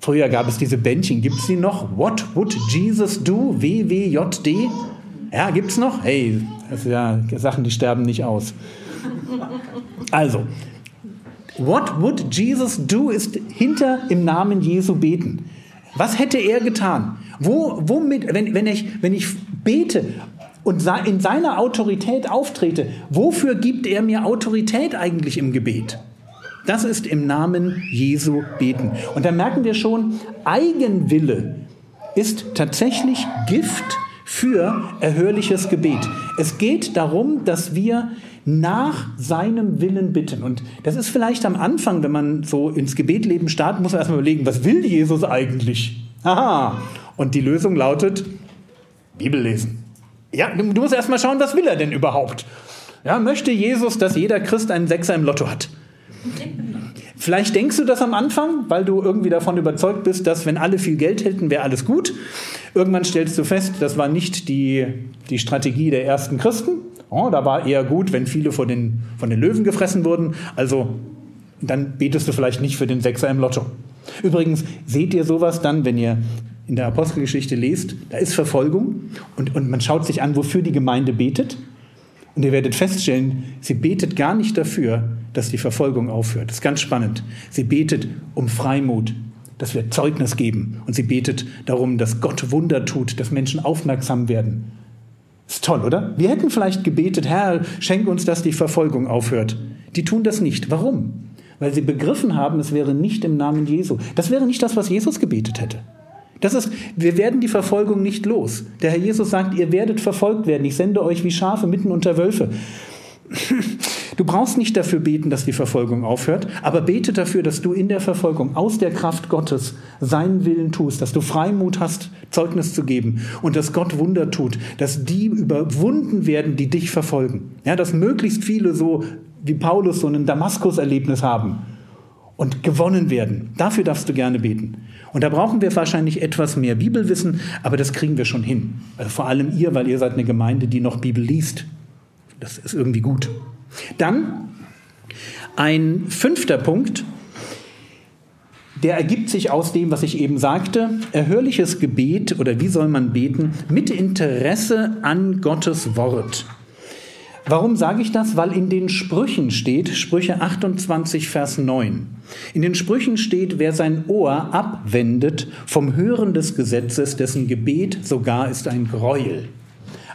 Früher gab es diese Bändchen. Gibt es die noch? What would Jesus do? WWJD? Ja, gibt es noch? Hey, das sind ja Sachen, die sterben nicht aus. Also, what would Jesus do ist hinter im Namen Jesu beten. Was hätte er getan? Wo, womit, wenn, wenn, ich, wenn ich bete und in seiner Autorität auftrete, wofür gibt er mir Autorität eigentlich im Gebet? Das ist im Namen Jesu beten. Und da merken wir schon, Eigenwille ist tatsächlich Gift für erhörliches Gebet. Es geht darum, dass wir nach seinem Willen bitten. Und das ist vielleicht am Anfang, wenn man so ins Gebetleben startet, muss man erstmal überlegen, was will Jesus eigentlich? Aha. Und die Lösung lautet, Bibel lesen. Ja, du musst erstmal schauen, was will er denn überhaupt? Ja, möchte Jesus, dass jeder Christ einen Sechser im Lotto hat? Vielleicht denkst du das am Anfang, weil du irgendwie davon überzeugt bist, dass wenn alle viel Geld hätten, wäre alles gut. Irgendwann stellst du fest, das war nicht die, die Strategie der ersten Christen. Oh, da war eher gut, wenn viele von den, von den Löwen gefressen wurden. Also dann betest du vielleicht nicht für den Sechser im Lotto. Übrigens, seht ihr sowas dann, wenn ihr in der Apostelgeschichte lest, da ist Verfolgung und, und man schaut sich an, wofür die Gemeinde betet. Und ihr werdet feststellen, sie betet gar nicht dafür, dass die Verfolgung aufhört. Das ist ganz spannend. Sie betet um Freimut, dass wir Zeugnis geben. Und sie betet darum, dass Gott Wunder tut, dass Menschen aufmerksam werden. Ist toll, oder? Wir hätten vielleicht gebetet, Herr, schenk uns, dass die Verfolgung aufhört. Die tun das nicht. Warum? Weil sie begriffen haben, es wäre nicht im Namen Jesu. Das wäre nicht das, was Jesus gebetet hätte. Das ist, wir werden die Verfolgung nicht los. Der Herr Jesus sagt, ihr werdet verfolgt werden. Ich sende euch wie Schafe mitten unter Wölfe. Du brauchst nicht dafür beten, dass die Verfolgung aufhört, aber bete dafür, dass du in der Verfolgung aus der Kraft Gottes seinen Willen tust, dass du Freimut hast, Zeugnis zu geben und dass Gott Wunder tut, dass die überwunden werden, die dich verfolgen. Ja, dass möglichst viele so wie Paulus so ein Damaskus-Erlebnis haben und gewonnen werden. Dafür darfst du gerne beten. Und da brauchen wir wahrscheinlich etwas mehr Bibelwissen, aber das kriegen wir schon hin. Also vor allem ihr, weil ihr seid eine Gemeinde, die noch Bibel liest. Das ist irgendwie gut. Dann ein fünfter Punkt, der ergibt sich aus dem, was ich eben sagte, erhörliches Gebet oder wie soll man beten, mit Interesse an Gottes Wort. Warum sage ich das? Weil in den Sprüchen steht, Sprüche 28, Vers 9. In den Sprüchen steht, wer sein Ohr abwendet vom Hören des Gesetzes, dessen Gebet sogar ist ein Gräuel.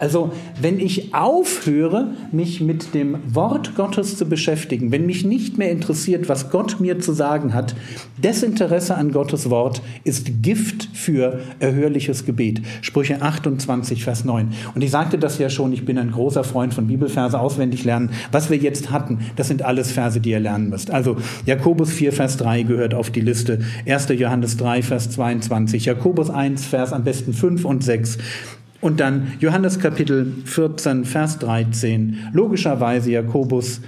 Also wenn ich aufhöre, mich mit dem Wort Gottes zu beschäftigen, wenn mich nicht mehr interessiert, was Gott mir zu sagen hat, Desinteresse an Gottes Wort ist Gift für erhörliches Gebet. Sprüche 28, Vers 9. Und ich sagte das ja schon, ich bin ein großer Freund von Bibelverse auswendig lernen. Was wir jetzt hatten, das sind alles Verse, die ihr lernen müsst. Also Jakobus 4, Vers 3 gehört auf die Liste. 1. Johannes 3, Vers 22. Jakobus 1, Vers am besten 5 und 6. Und dann Johannes Kapitel 14, Vers 13. Logischerweise Jakobus,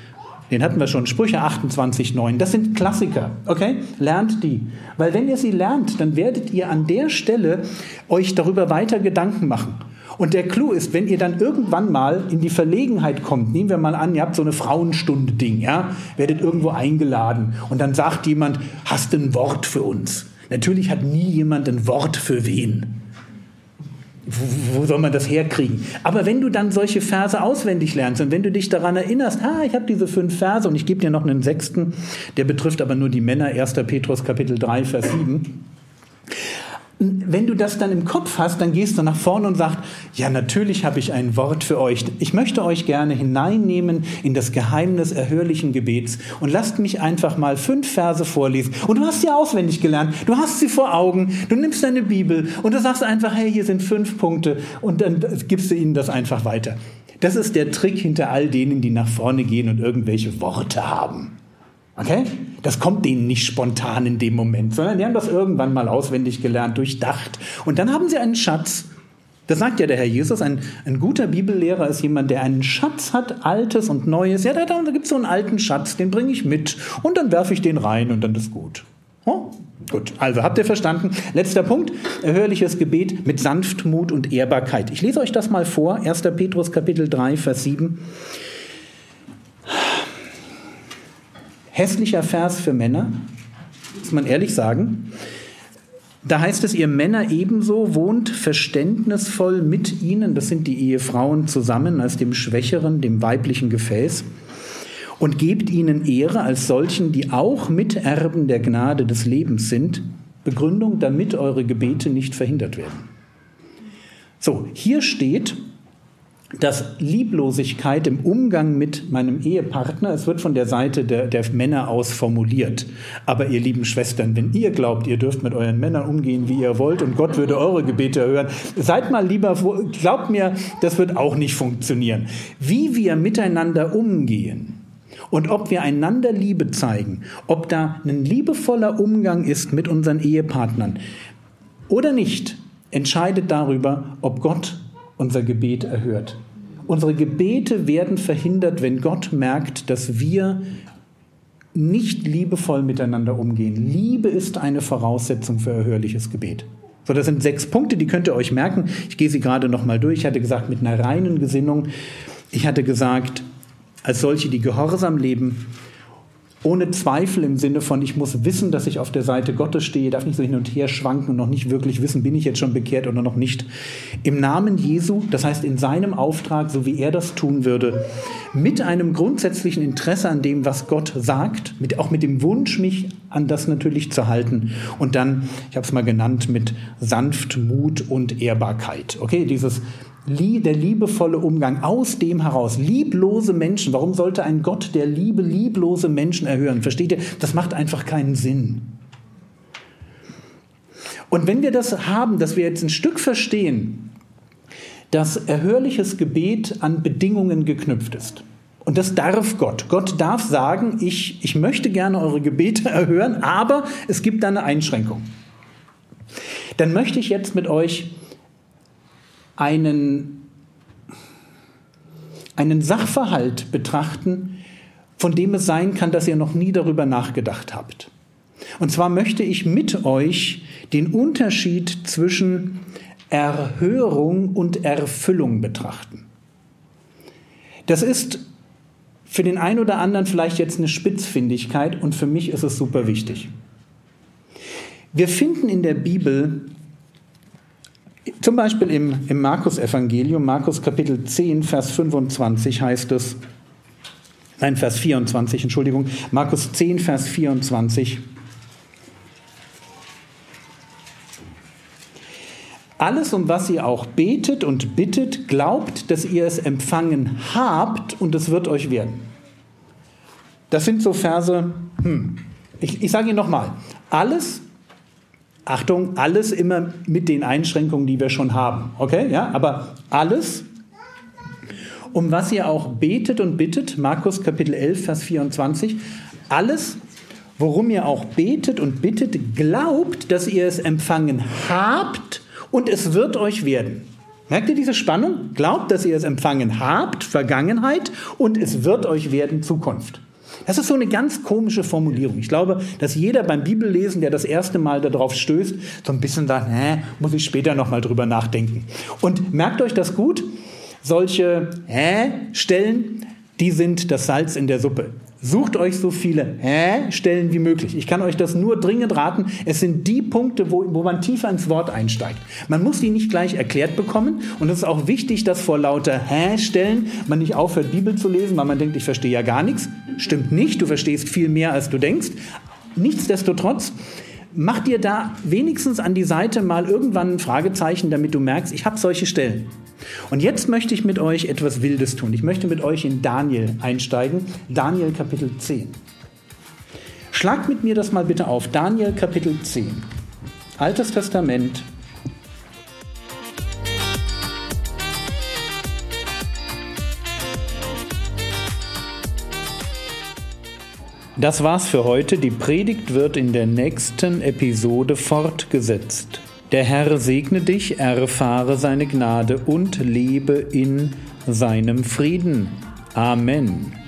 den hatten wir schon, Sprüche 28, 9. Das sind Klassiker, okay? Lernt die. Weil wenn ihr sie lernt, dann werdet ihr an der Stelle euch darüber weiter Gedanken machen. Und der Clou ist, wenn ihr dann irgendwann mal in die Verlegenheit kommt, nehmen wir mal an, ihr habt so eine Frauenstunde-Ding, ja, werdet irgendwo eingeladen und dann sagt jemand, hast ein Wort für uns? Natürlich hat nie jemand ein Wort für wen wo, soll man das herkriegen? Aber wenn du dann solche Verse auswendig lernst und wenn du dich daran erinnerst, ah, ich habe diese fünf Verse und ich gebe dir noch einen sechsten, der betrifft aber nur die Männer, 1. Petrus Kapitel 3, Vers 7 wenn du das dann im Kopf hast, dann gehst du nach vorne und sagst, ja, natürlich habe ich ein Wort für euch. Ich möchte euch gerne hineinnehmen in das Geheimnis erhörlichen Gebets und lasst mich einfach mal fünf Verse vorlesen. Und du hast sie auswendig gelernt. Du hast sie vor Augen. Du nimmst deine Bibel und du sagst einfach, hey, hier sind fünf Punkte und dann gibst du ihnen das einfach weiter. Das ist der Trick hinter all denen, die nach vorne gehen und irgendwelche Worte haben. Okay? Das kommt denen nicht spontan in dem Moment, sondern die haben das irgendwann mal auswendig gelernt, durchdacht. Und dann haben sie einen Schatz. Das sagt ja der Herr Jesus, ein, ein guter Bibellehrer ist jemand, der einen Schatz hat, Altes und Neues. Ja, da, da gibt es so einen alten Schatz, den bringe ich mit und dann werfe ich den rein und dann ist gut. Oh, gut, also habt ihr verstanden? Letzter Punkt, erhörliches Gebet mit Sanftmut und Ehrbarkeit. Ich lese euch das mal vor, 1. Petrus Kapitel 3, Vers 7. Hässlicher Vers für Männer, muss man ehrlich sagen. Da heißt es, ihr Männer ebenso wohnt verständnisvoll mit ihnen, das sind die Ehefrauen zusammen, als dem schwächeren, dem weiblichen Gefäß, und gebt ihnen Ehre als solchen, die auch Miterben der Gnade des Lebens sind. Begründung, damit eure Gebete nicht verhindert werden. So, hier steht, dass Lieblosigkeit im Umgang mit meinem Ehepartner, es wird von der Seite der, der, Männer aus formuliert. Aber ihr lieben Schwestern, wenn ihr glaubt, ihr dürft mit euren Männern umgehen, wie ihr wollt und Gott würde eure Gebete hören, seid mal lieber, glaubt mir, das wird auch nicht funktionieren. Wie wir miteinander umgehen und ob wir einander Liebe zeigen, ob da ein liebevoller Umgang ist mit unseren Ehepartnern oder nicht, entscheidet darüber, ob Gott unser Gebet erhört. Unsere Gebete werden verhindert, wenn Gott merkt, dass wir nicht liebevoll miteinander umgehen. Liebe ist eine Voraussetzung für erhörliches Gebet. So, das sind sechs Punkte, die könnt ihr euch merken. Ich gehe sie gerade noch mal durch. Ich hatte gesagt, mit einer reinen Gesinnung. Ich hatte gesagt, als solche, die gehorsam leben, ohne Zweifel im Sinne von, ich muss wissen, dass ich auf der Seite Gottes stehe, darf nicht so hin und her schwanken und noch nicht wirklich wissen, bin ich jetzt schon bekehrt oder noch nicht. Im Namen Jesu, das heißt in seinem Auftrag, so wie er das tun würde, mit einem grundsätzlichen Interesse an dem, was Gott sagt, mit, auch mit dem Wunsch, mich an das natürlich zu halten. Und dann, ich habe es mal genannt, mit Sanftmut und Ehrbarkeit. Okay, dieses der liebevolle Umgang aus dem heraus. Lieblose Menschen. Warum sollte ein Gott der Liebe lieblose Menschen erhören? Versteht ihr? Das macht einfach keinen Sinn. Und wenn wir das haben, dass wir jetzt ein Stück verstehen, dass erhörliches Gebet an Bedingungen geknüpft ist. Und das darf Gott. Gott darf sagen, ich, ich möchte gerne eure Gebete erhören, aber es gibt da eine Einschränkung. Dann möchte ich jetzt mit euch einen, einen Sachverhalt betrachten, von dem es sein kann, dass ihr noch nie darüber nachgedacht habt. Und zwar möchte ich mit euch den Unterschied zwischen Erhörung und Erfüllung betrachten. Das ist für den einen oder anderen vielleicht jetzt eine Spitzfindigkeit und für mich ist es super wichtig. Wir finden in der Bibel zum Beispiel im, im Markus-Evangelium, Markus Kapitel 10, Vers 25 heißt es, nein, Vers 24, Entschuldigung, Markus 10, Vers 24. Alles, um was ihr auch betet und bittet, glaubt, dass ihr es empfangen habt und es wird euch werden. Das sind so Verse, hm, ich, ich sage Ihnen nochmal, alles, Achtung, alles immer mit den Einschränkungen, die wir schon haben. Okay, ja, aber alles, um was ihr auch betet und bittet, Markus Kapitel 11, Vers 24, alles, worum ihr auch betet und bittet, glaubt, dass ihr es empfangen habt und es wird euch werden. Merkt ihr diese Spannung? Glaubt, dass ihr es empfangen habt, Vergangenheit, und es wird euch werden, Zukunft. Das ist so eine ganz komische Formulierung. Ich glaube, dass jeder beim Bibellesen, der das erste Mal darauf stößt, so ein bisschen sagt, hä, muss ich später nochmal drüber nachdenken. Und merkt euch das gut, solche hä Stellen, die sind das Salz in der Suppe. Sucht euch so viele Hä-Stellen wie möglich. Ich kann euch das nur dringend raten. Es sind die Punkte, wo, wo man tiefer ins Wort einsteigt. Man muss die nicht gleich erklärt bekommen. Und es ist auch wichtig, dass vor lauter Hä-Stellen man nicht aufhört, Bibel zu lesen, weil man denkt, ich verstehe ja gar nichts. Stimmt nicht. Du verstehst viel mehr, als du denkst. Nichtsdestotrotz, mach dir da wenigstens an die Seite mal irgendwann ein Fragezeichen, damit du merkst, ich habe solche Stellen. Und jetzt möchte ich mit euch etwas Wildes tun. Ich möchte mit euch in Daniel einsteigen. Daniel Kapitel 10. Schlagt mit mir das mal bitte auf. Daniel Kapitel 10. Altes Testament. Das war's für heute. Die Predigt wird in der nächsten Episode fortgesetzt. Der Herr segne dich, erfahre seine Gnade und lebe in seinem Frieden. Amen.